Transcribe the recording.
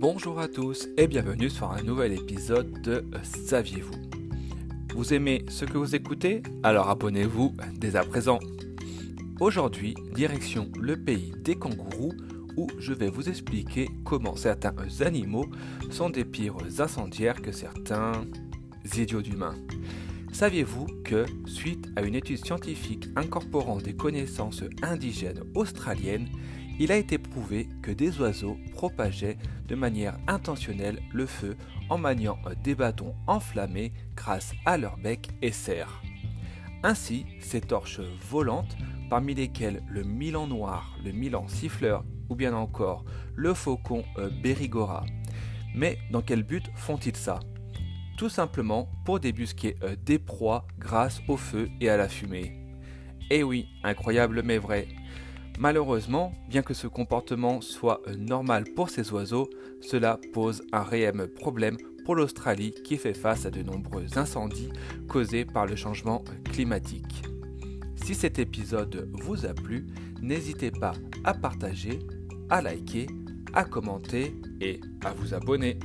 Bonjour à tous et bienvenue sur un nouvel épisode de Saviez-vous? Vous aimez ce que vous écoutez? Alors abonnez-vous dès à présent. Aujourd'hui, direction le pays des kangourous où je vais vous expliquer comment certains animaux sont des pires incendiaires que certains idiots d'humains. Saviez-vous que, suite à une étude scientifique incorporant des connaissances indigènes australiennes, il a été prouvé que des oiseaux propageaient de manière intentionnelle le feu en maniant des bâtons enflammés grâce à leur bec et serre. Ainsi, ces torches volantes, parmi lesquelles le milan noir, le milan siffleur ou bien encore le faucon euh, berigora. Mais dans quel but font-ils ça? Tout simplement pour débusquer euh, des proies grâce au feu et à la fumée. Eh oui, incroyable mais vrai. Malheureusement, bien que ce comportement soit euh, normal pour ces oiseaux, cela pose un réel problème pour l'Australie qui fait face à de nombreux incendies causés par le changement climatique. Si cet épisode vous a plu, n'hésitez pas à partager, à liker, à commenter et à vous abonner.